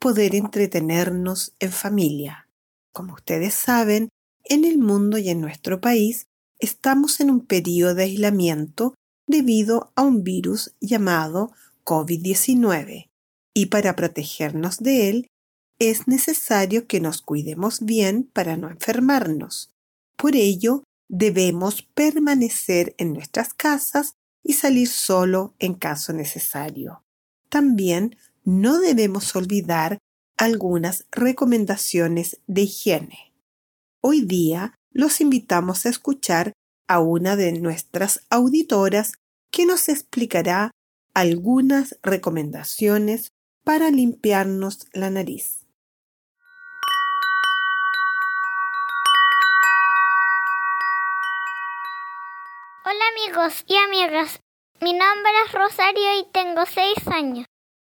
poder entretenernos en familia. Como ustedes saben, en el mundo y en nuestro país estamos en un periodo de aislamiento debido a un virus llamado COVID-19 y para protegernos de él es necesario que nos cuidemos bien para no enfermarnos. Por ello, debemos permanecer en nuestras casas y salir solo en caso necesario. También no debemos olvidar algunas recomendaciones de higiene. Hoy día los invitamos a escuchar a una de nuestras auditoras que nos explicará algunas recomendaciones para limpiarnos la nariz. Hola amigos y amigas, mi nombre es Rosario y tengo seis años.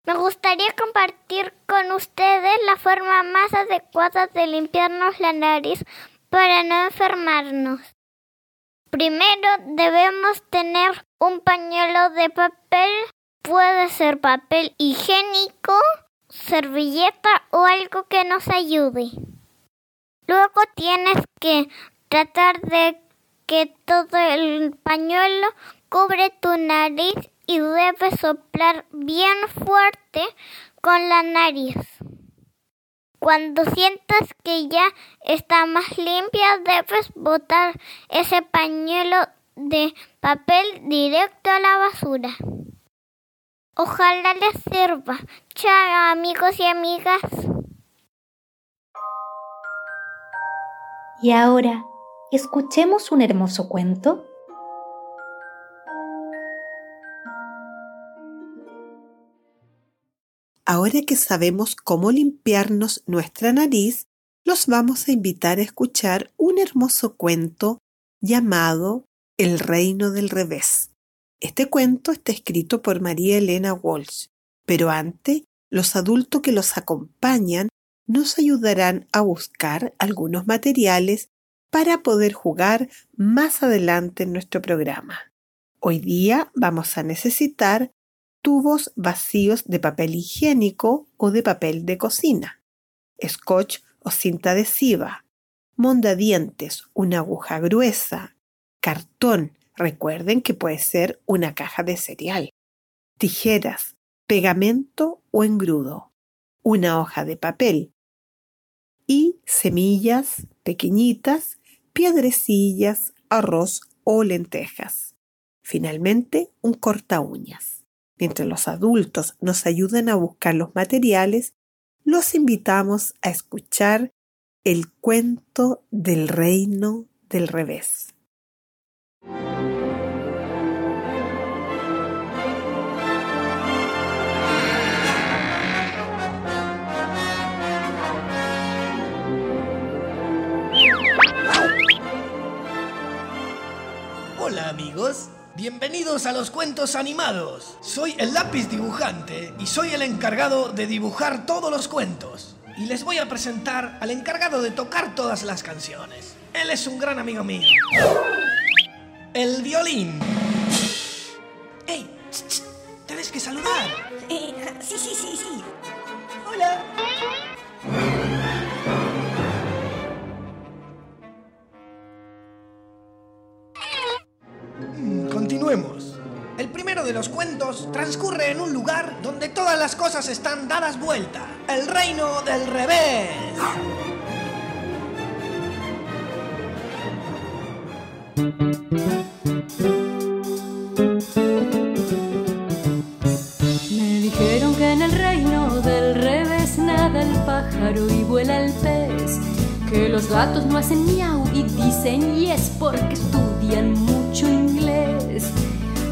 Me gustaría compartir con ustedes la forma más adecuada de limpiarnos la nariz para no enfermarnos. Primero debemos tener un pañuelo de papel, puede ser papel higiénico, servilleta o algo que nos ayude. Luego tienes que tratar de que todo el pañuelo cubre tu nariz y debes soplar bien fuerte con la nariz. Cuando sientas que ya está más limpia, debes botar ese pañuelo de papel directo a la basura. Ojalá les sirva. Chao amigos y amigas. Y ahora, escuchemos un hermoso cuento Ahora que sabemos cómo limpiarnos nuestra nariz, los vamos a invitar a escuchar un hermoso cuento llamado El reino del revés. Este cuento está escrito por María Elena Walsh, pero antes los adultos que los acompañan nos ayudarán a buscar algunos materiales para poder jugar más adelante en nuestro programa. Hoy día vamos a necesitar tubos vacíos de papel higiénico o de papel de cocina, scotch o cinta adhesiva, mondadientes, una aguja gruesa, cartón, recuerden que puede ser una caja de cereal, tijeras, pegamento o engrudo, una hoja de papel y semillas pequeñitas, piedrecillas, arroz o lentejas. Finalmente, un corta uñas mientras los adultos nos ayudan a buscar los materiales, los invitamos a escuchar el cuento del reino del revés. Hola amigos, Bienvenidos a los cuentos animados. Soy el lápiz dibujante y soy el encargado de dibujar todos los cuentos. y les voy a presentar al encargado de tocar todas las canciones. Él es un gran amigo mío. El violín. ¡Ey! ¡Tenés que saludar! Eh, sí, sí, sí, sí. ¡Hola! Los cuentos transcurre en un lugar donde todas las cosas están dadas vuelta. El reino del revés. Me dijeron que en el reino del revés nada el pájaro y vuela el pez, que los gatos no hacen miau y dicen yes porque estudian mucho.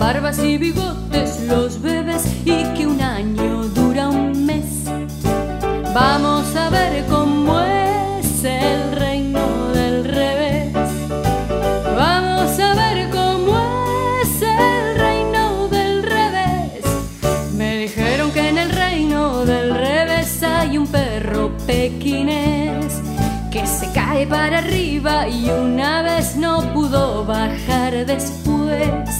barbas y bigotes los bebés y que un año dura un mes. Vamos a ver cómo es el reino del revés. Vamos a ver cómo es el reino del revés. Me dijeron que en el reino del revés hay un perro pequinés que se cae para arriba y una vez no pudo bajar después.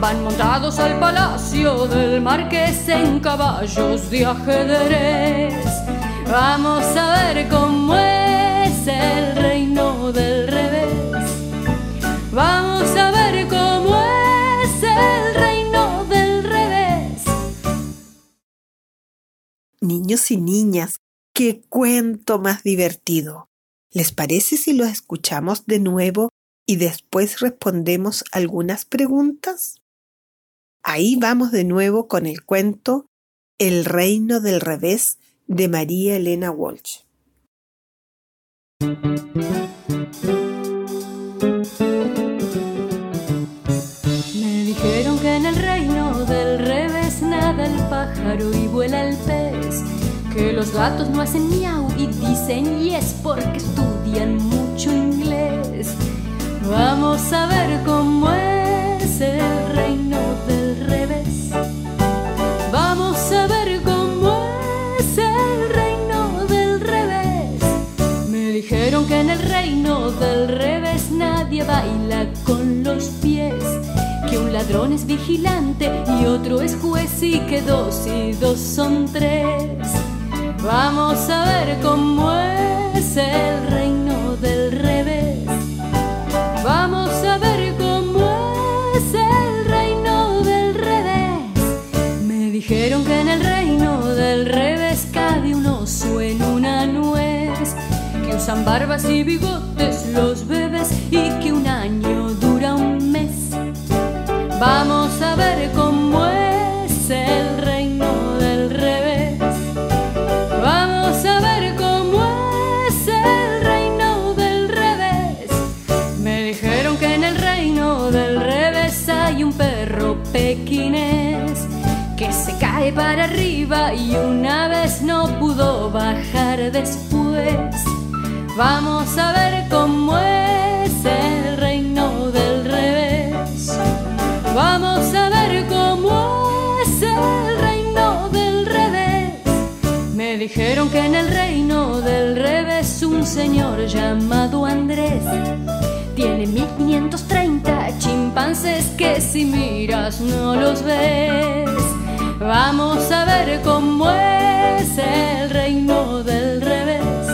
Van montados al palacio del marqués en caballos de ajedrez. Vamos a ver cómo es el reino del revés. Vamos a ver cómo es el reino del revés. Niños y niñas, qué cuento más divertido. ¿Les parece si lo escuchamos de nuevo y después respondemos algunas preguntas? Ahí vamos de nuevo con el cuento El reino del revés de María Elena Walsh. Me dijeron que en el reino del revés nada el pájaro y vuela el pez, que los gatos no hacen miau y dicen yes porque estudian mucho inglés. Vamos a ver cómo es ladrón es vigilante y otro es juez y que dos y dos son tres. Vamos a ver cómo es el reino del revés. Vamos a ver cómo es el reino del revés. Me dijeron que en el reino del revés cabe un oso en una nuez. Que usan barbas y bigotes los bebés Que se cae para arriba y una vez no pudo bajar después. Vamos a ver cómo es el reino del revés. Vamos a ver cómo es el reino del revés. Me dijeron que en el reino del revés un señor llamado Andrés tiene 1500 chimpancés que si miras no los ves. Vamos a ver cómo es el reino del revés.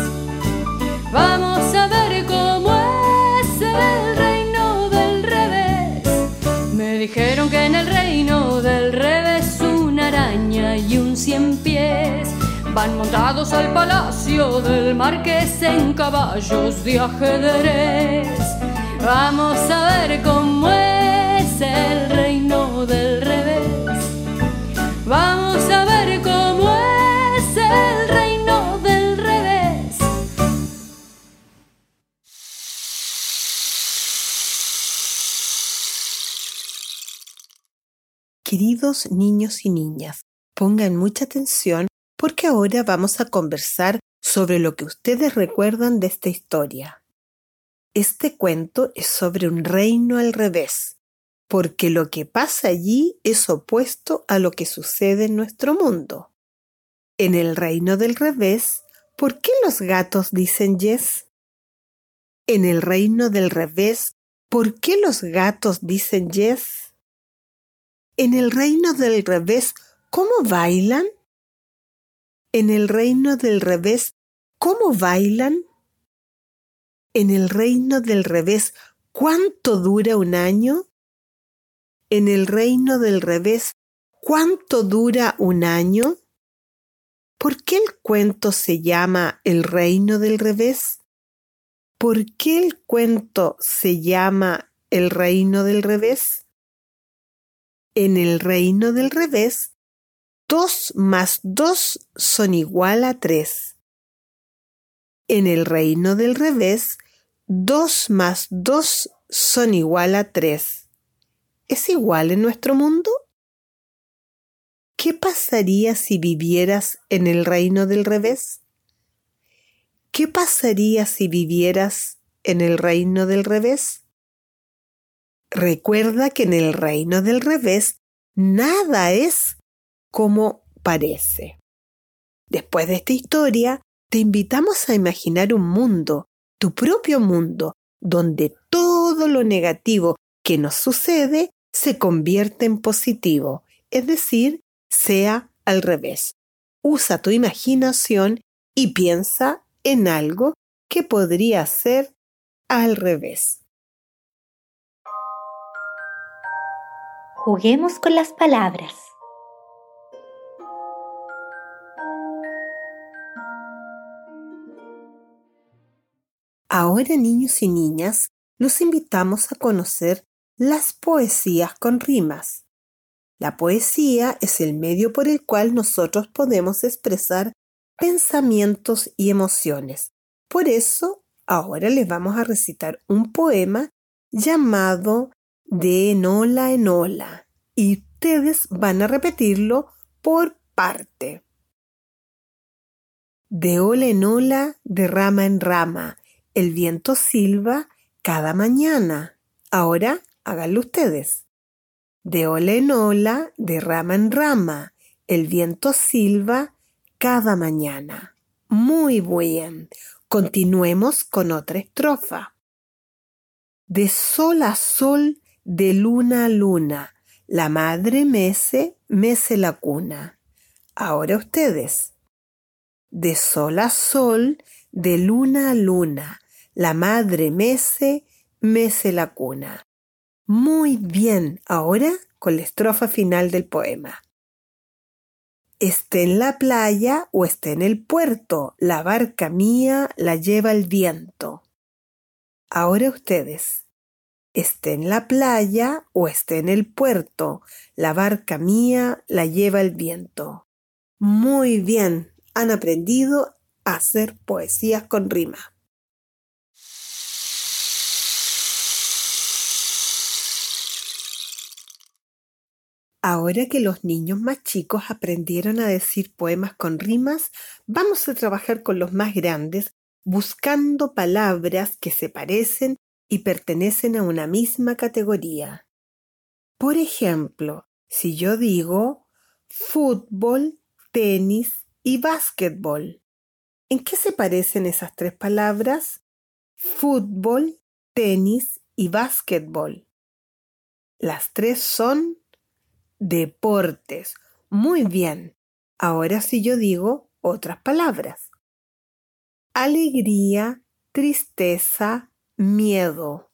Vamos a ver cómo es el reino del revés. Me dijeron que en el reino del revés una araña y un cien pies van montados al palacio del marqués en caballos de ajedrez. Vamos a ver cómo es Niños y niñas, pongan mucha atención porque ahora vamos a conversar sobre lo que ustedes recuerdan de esta historia. Este cuento es sobre un reino al revés, porque lo que pasa allí es opuesto a lo que sucede en nuestro mundo. En el reino del revés, ¿por qué los gatos dicen yes? En el reino del revés, ¿por qué los gatos dicen yes? En el reino del revés, ¿cómo bailan? En el reino del revés, ¿cómo bailan? En el reino del revés, ¿cuánto dura un año? En el reino del revés, ¿cuánto dura un año? ¿Por qué el cuento se llama El reino del revés? ¿Por qué el cuento se llama El reino del revés? En el reino del revés, dos más dos son igual a tres. En el reino del revés, dos más dos son igual a tres. ¿Es igual en nuestro mundo? ¿Qué pasaría si vivieras en el reino del revés? ¿Qué pasaría si vivieras en el reino del revés? Recuerda que en el reino del revés nada es como parece. Después de esta historia, te invitamos a imaginar un mundo, tu propio mundo, donde todo lo negativo que nos sucede se convierte en positivo, es decir, sea al revés. Usa tu imaginación y piensa en algo que podría ser al revés. Juguemos con las palabras. Ahora, niños y niñas, los invitamos a conocer las poesías con rimas. La poesía es el medio por el cual nosotros podemos expresar pensamientos y emociones. Por eso, ahora les vamos a recitar un poema llamado De enola en ola y ustedes van a repetirlo por parte. De ola en ola, de rama en rama, el viento silba cada mañana. Ahora háganlo ustedes. De ola en ola, de rama en rama, el viento silba cada mañana. Muy bien. Continuemos con otra estrofa. De sol a sol, de luna a luna, la madre mece, mece la cuna. Ahora ustedes. De sol a sol, de luna a luna, la madre mece, mece la cuna. Muy bien, ahora con la estrofa final del poema. Esté en la playa o esté en el puerto, la barca mía la lleva el viento. Ahora ustedes. Esté en la playa o esté en el puerto, la barca mía la lleva el viento. Muy bien, han aprendido a hacer poesías con rima. Ahora que los niños más chicos aprendieron a decir poemas con rimas, vamos a trabajar con los más grandes buscando palabras que se parecen y pertenecen a una misma categoría. Por ejemplo, si yo digo fútbol, tenis y básquetbol, ¿En qué se parecen esas tres palabras? Fútbol, tenis y básquetbol. Las tres son deportes. Muy bien. Ahora sí yo digo otras palabras. Alegría, tristeza, miedo.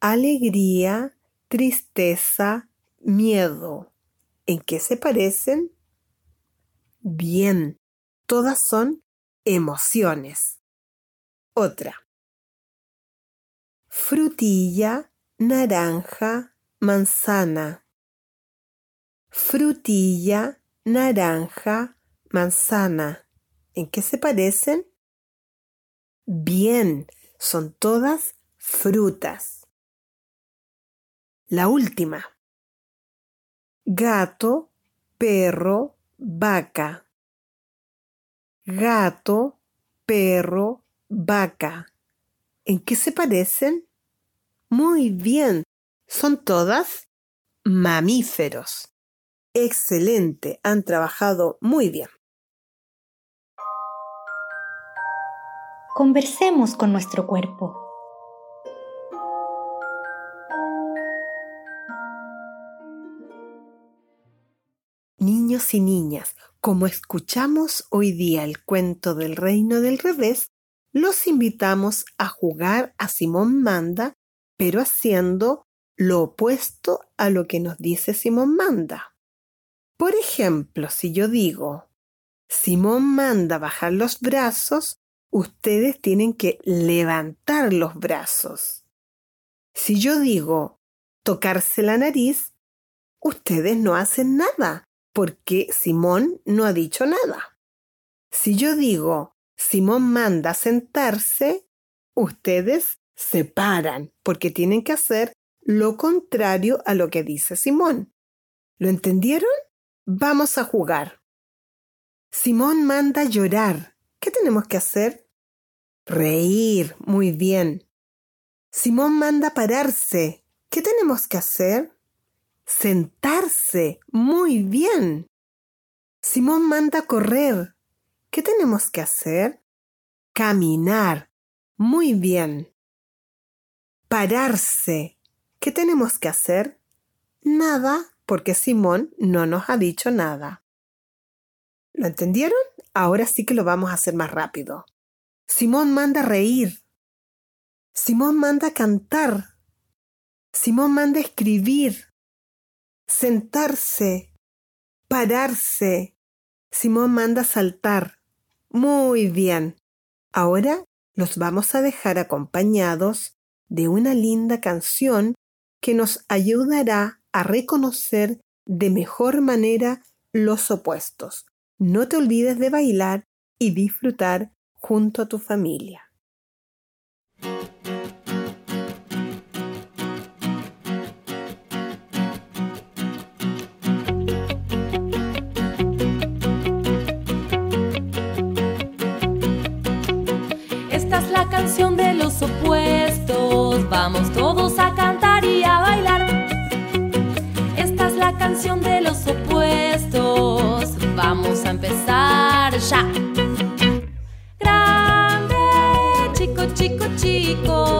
Alegría, tristeza, miedo. ¿En qué se parecen? Bien, todas son emociones. Otra. Frutilla, naranja, manzana. Frutilla, naranja, manzana. ¿En qué se parecen? Bien, son todas frutas. La última. Gato, perro, vaca. Gato, perro, vaca. ¿En qué se parecen? Muy bien, son todas mamíferos. Excelente, han trabajado muy bien. Conversemos con nuestro cuerpo. Niños y niñas, como escuchamos hoy día el cuento del reino del revés, los invitamos a jugar a Simón Manda, pero haciendo lo opuesto a lo que nos dice Simón Manda. Por ejemplo, si yo digo, Simón manda bajar los brazos, ustedes tienen que levantar los brazos. Si yo digo, tocarse la nariz, ustedes no hacen nada, porque Simón no ha dicho nada. Si yo digo, Simón manda sentarse, ustedes se paran, porque tienen que hacer lo contrario a lo que dice Simón. ¿Lo entendieron? Vamos a jugar. Simón manda llorar. ¿Qué tenemos que hacer? Reír. Muy bien. Simón manda pararse. ¿Qué tenemos que hacer? Sentarse. Muy bien. Simón manda correr. ¿Qué tenemos que hacer? Caminar. Muy bien. Pararse. ¿Qué tenemos que hacer? Nada, porque Simón no nos ha dicho nada. ¿Lo entendieron? Ahora sí que lo vamos a hacer más rápido. Simón manda reír. Simón manda cantar. Simón manda escribir sentarse, pararse. Simón manda saltar. Muy bien. Ahora los vamos a dejar acompañados de una linda canción que nos ayudará a reconocer de mejor manera los opuestos. No te olvides de bailar y disfrutar junto a tu familia. canción de los opuestos. Vamos todos a cantar y a bailar. Esta es la canción de los opuestos. Ya. Grande, chico, chico, chico,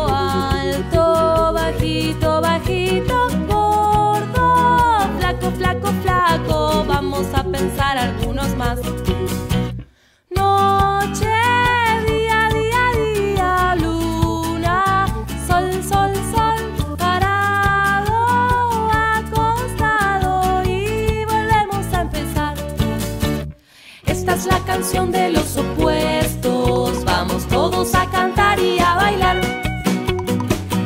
Esta es la canción de los opuestos, vamos todos a cantar y a bailar.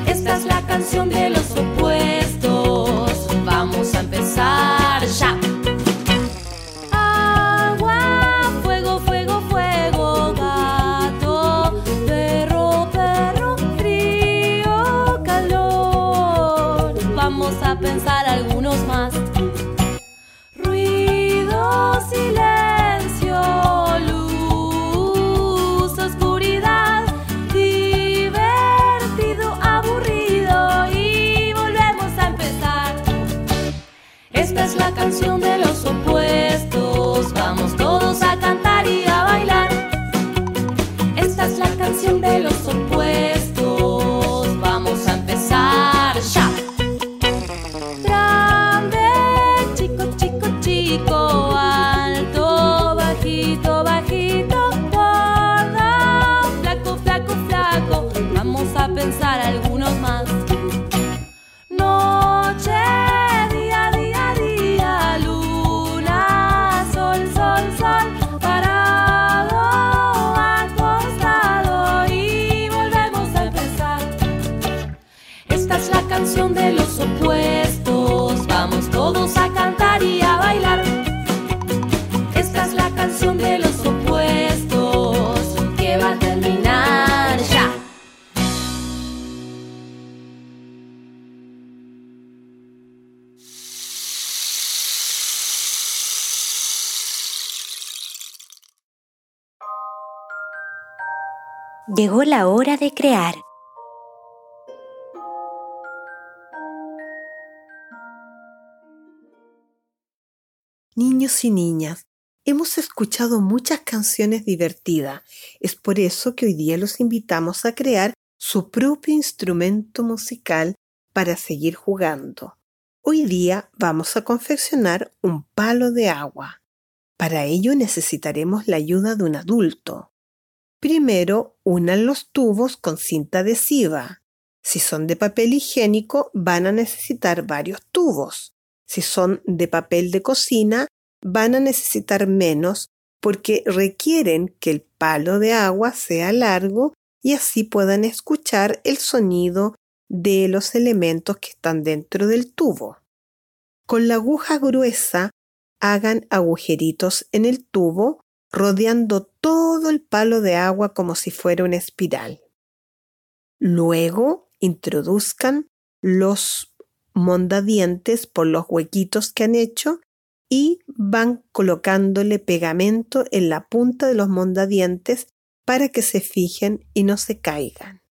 Esta es la canción de los opuestos. Llegó la hora de crear. Niños y niñas, hemos escuchado muchas canciones divertidas. Es por eso que hoy día los invitamos a crear su propio instrumento musical para seguir jugando. Hoy día vamos a confeccionar un palo de agua. Para ello necesitaremos la ayuda de un adulto. Primero, unan los tubos con cinta adhesiva. Si son de papel higiénico, van a necesitar varios tubos. Si son de papel de cocina, van a necesitar menos porque requieren que el palo de agua sea largo y así puedan escuchar el sonido de los elementos que están dentro del tubo. Con la aguja gruesa hagan agujeritos en el tubo rodeando todo el palo de agua como si fuera una espiral. Luego introduzcan los mondadientes por los huequitos que han hecho y van colocándole pegamento en la punta de los mondadientes para que se fijen y no se caigan.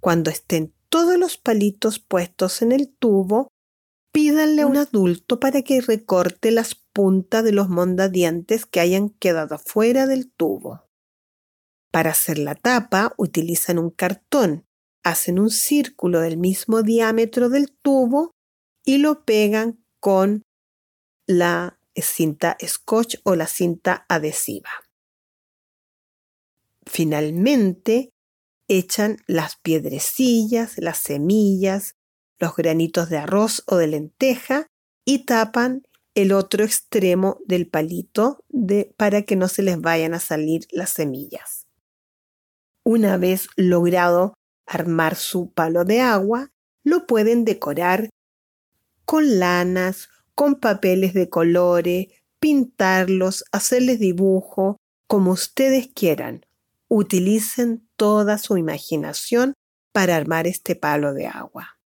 Cuando estén todos los palitos puestos en el tubo, pídanle a un adulto para que recorte las puntas de los mondadientes que hayan quedado fuera del tubo. Para hacer la tapa utilizan un cartón, hacen un círculo del mismo diámetro del tubo y lo pegan con la cinta scotch o la cinta adhesiva. Finalmente, echan las piedrecillas, las semillas, los granitos de arroz o de lenteja y tapan el otro extremo del palito para que no se les vayan a salir las semillas. Una vez logrado armar su palo de agua, lo pueden decorar con lanas, con papeles de colores, pintarlos, hacerles dibujo, como ustedes quieran. Utilicen toda su imaginación para armar este palo de agua.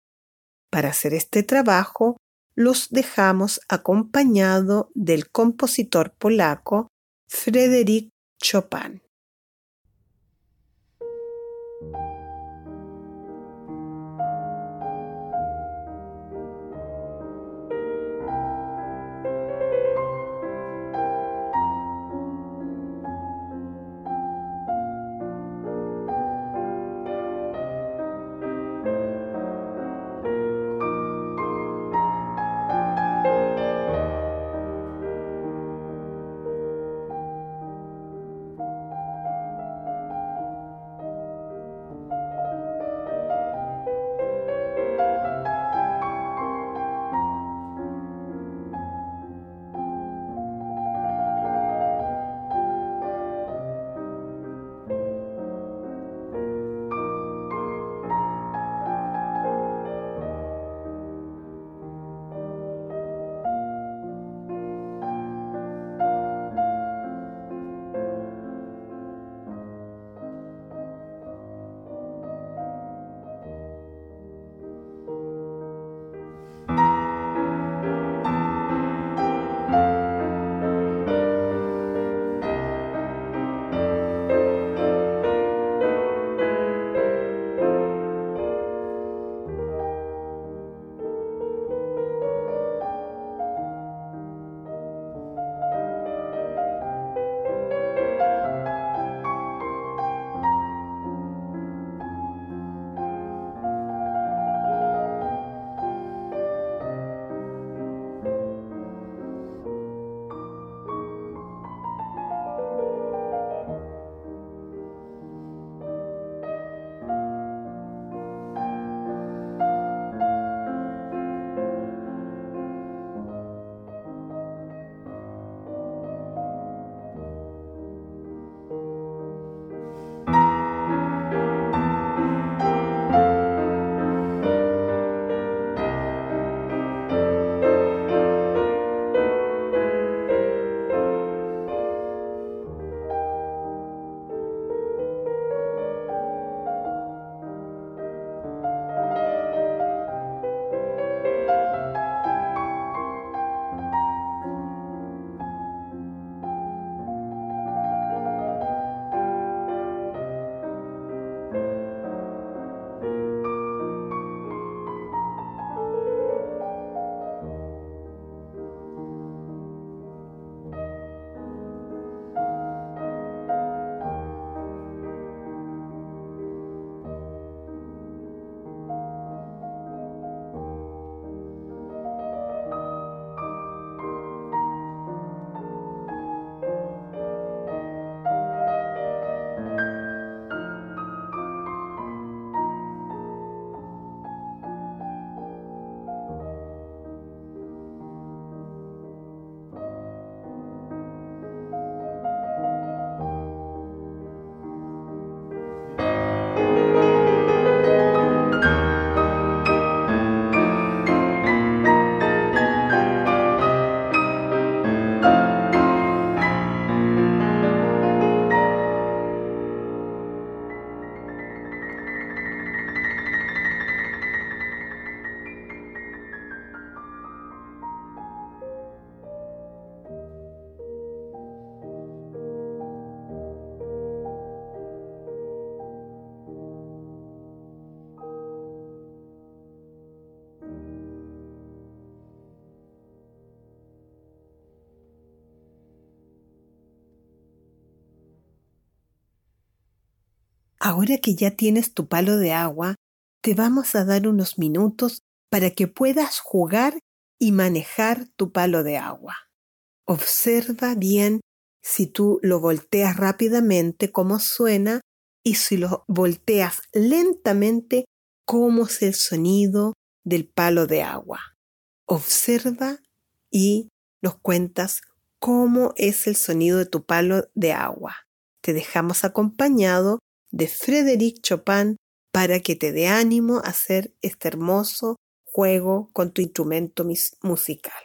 Para hacer este trabajo, los dejamos acompañado del compositor polaco Frédéric Chopin. Ahora que ya tienes tu palo de agua, te vamos a dar unos minutos para que puedas jugar y manejar tu palo de agua. Observa bien si tú lo volteas rápidamente, cómo suena, y si lo volteas lentamente, cómo es el sonido del palo de agua. Observa y nos cuentas cómo es el sonido de tu palo de agua. Te dejamos acompañado de Frédéric Chopin para que te dé ánimo a hacer este hermoso juego con tu instrumento musical.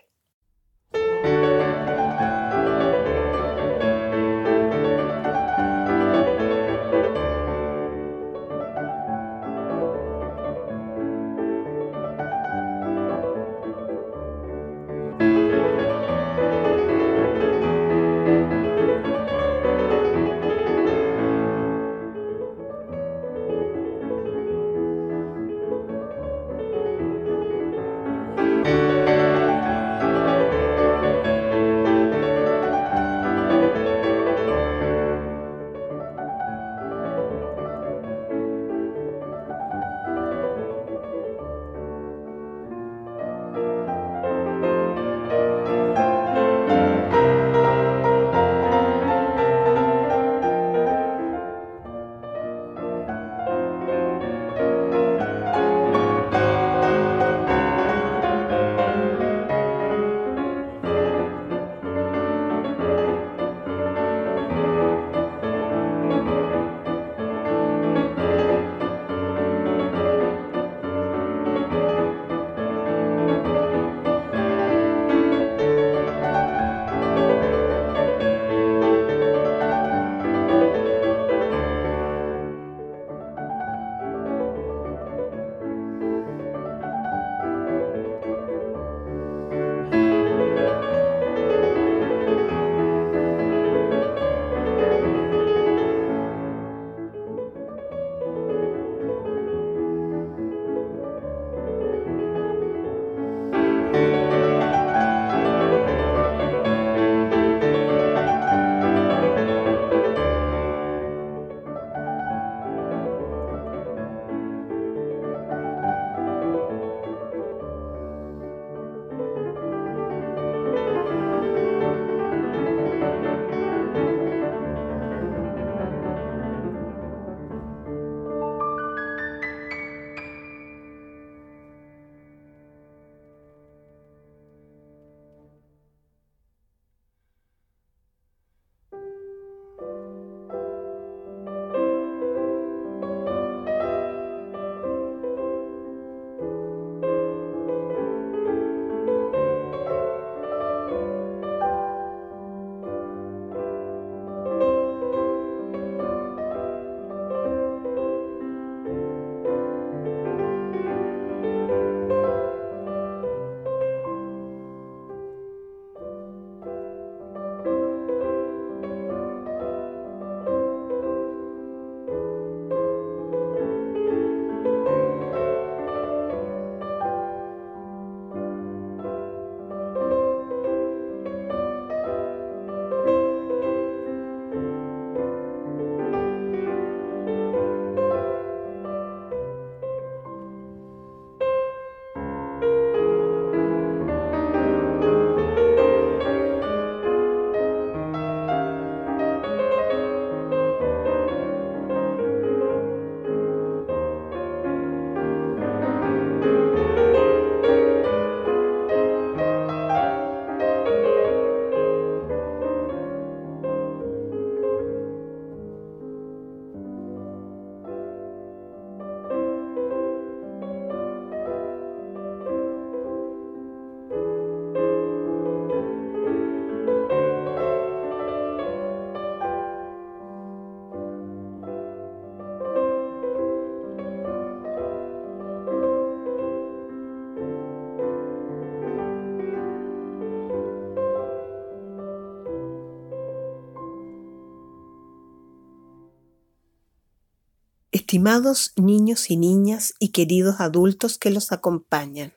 Estimados niños y niñas y queridos adultos que los acompañan,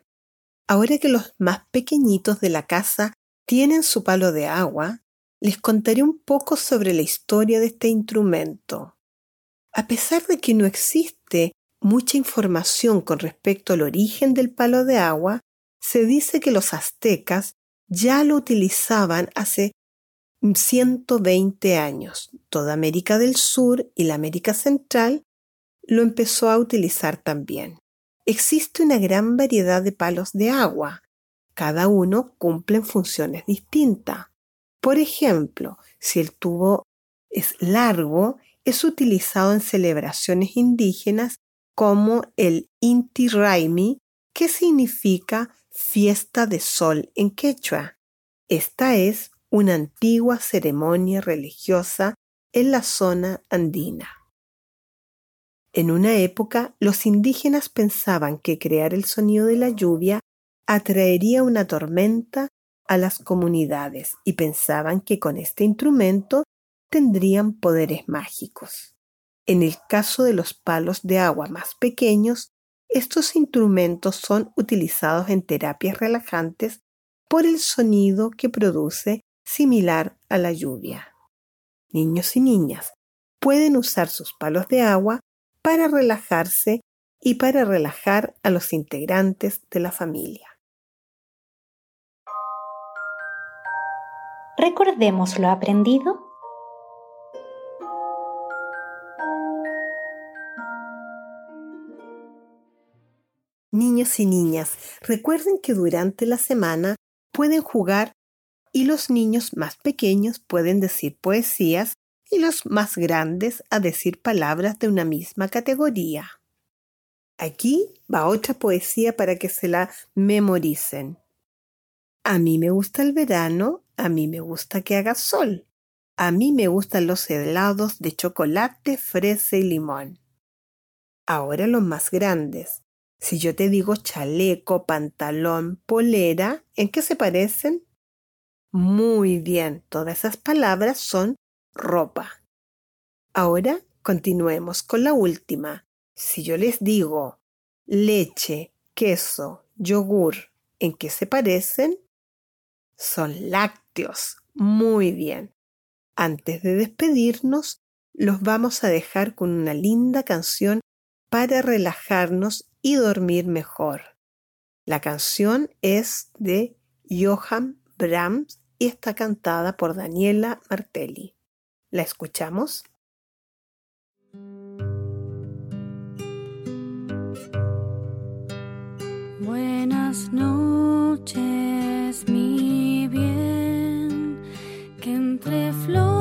ahora que los más pequeñitos de la casa tienen su palo de agua, les contaré un poco sobre la historia de este instrumento. A pesar de que no existe mucha información con respecto al origen del palo de agua, se dice que los aztecas ya lo utilizaban hace 120 años. Toda América del Sur y la América Central lo empezó a utilizar también. Existe una gran variedad de palos de agua. Cada uno cumple funciones distintas. Por ejemplo, si el tubo es largo, es utilizado en celebraciones indígenas como el Inti Raimi, que significa fiesta de sol en quechua. Esta es una antigua ceremonia religiosa en la zona andina. En una época, los indígenas pensaban que crear el sonido de la lluvia atraería una tormenta a las comunidades y pensaban que con este instrumento tendrían poderes mágicos. En el caso de los palos de agua más pequeños, estos instrumentos son utilizados en terapias relajantes por el sonido que produce similar a la lluvia. Niños y niñas pueden usar sus palos de agua para relajarse y para relajar a los integrantes de la familia. Recordemos lo aprendido. Niños y niñas, recuerden que durante la semana pueden jugar y los niños más pequeños pueden decir poesías y los más grandes a decir palabras de una misma categoría. Aquí va otra poesía para que se la memoricen. A mí me gusta el verano, a mí me gusta que haga sol. A mí me gustan los helados de chocolate, fresa y limón. Ahora los más grandes. Si yo te digo chaleco, pantalón, polera, ¿en qué se parecen? Muy bien, todas esas palabras son ropa. Ahora continuemos con la última. Si yo les digo leche, queso, yogur, ¿en qué se parecen? Son lácteos. Muy bien. Antes de despedirnos, los vamos a dejar con una linda canción para relajarnos y dormir mejor. La canción es de Johann Brahms y está cantada por Daniela Martelli. ¿La escuchamos? Buenas noches, mi bien, que entre flores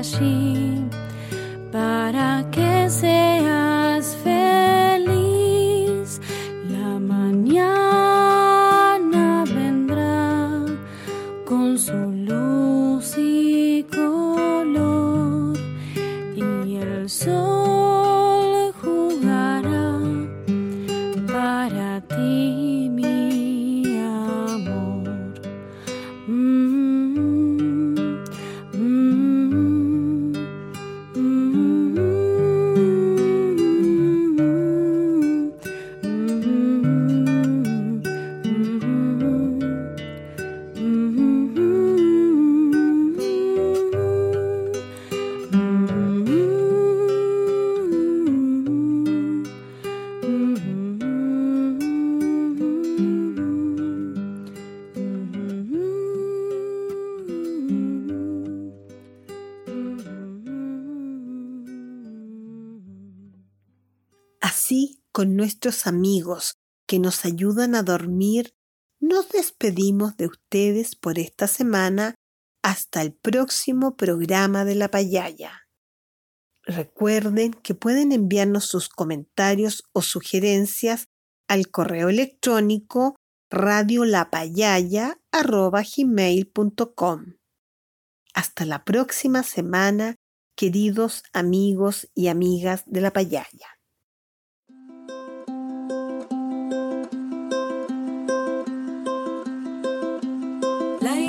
desde allí con nuestros amigos que nos ayudan a dormir, nos despedimos de ustedes por esta semana hasta el próximo programa de la payaya. Recuerden que pueden enviarnos sus comentarios o sugerencias al correo electrónico radiolapayaya.gmail.com. Hasta la próxima semana, queridos amigos y amigas de la payaya.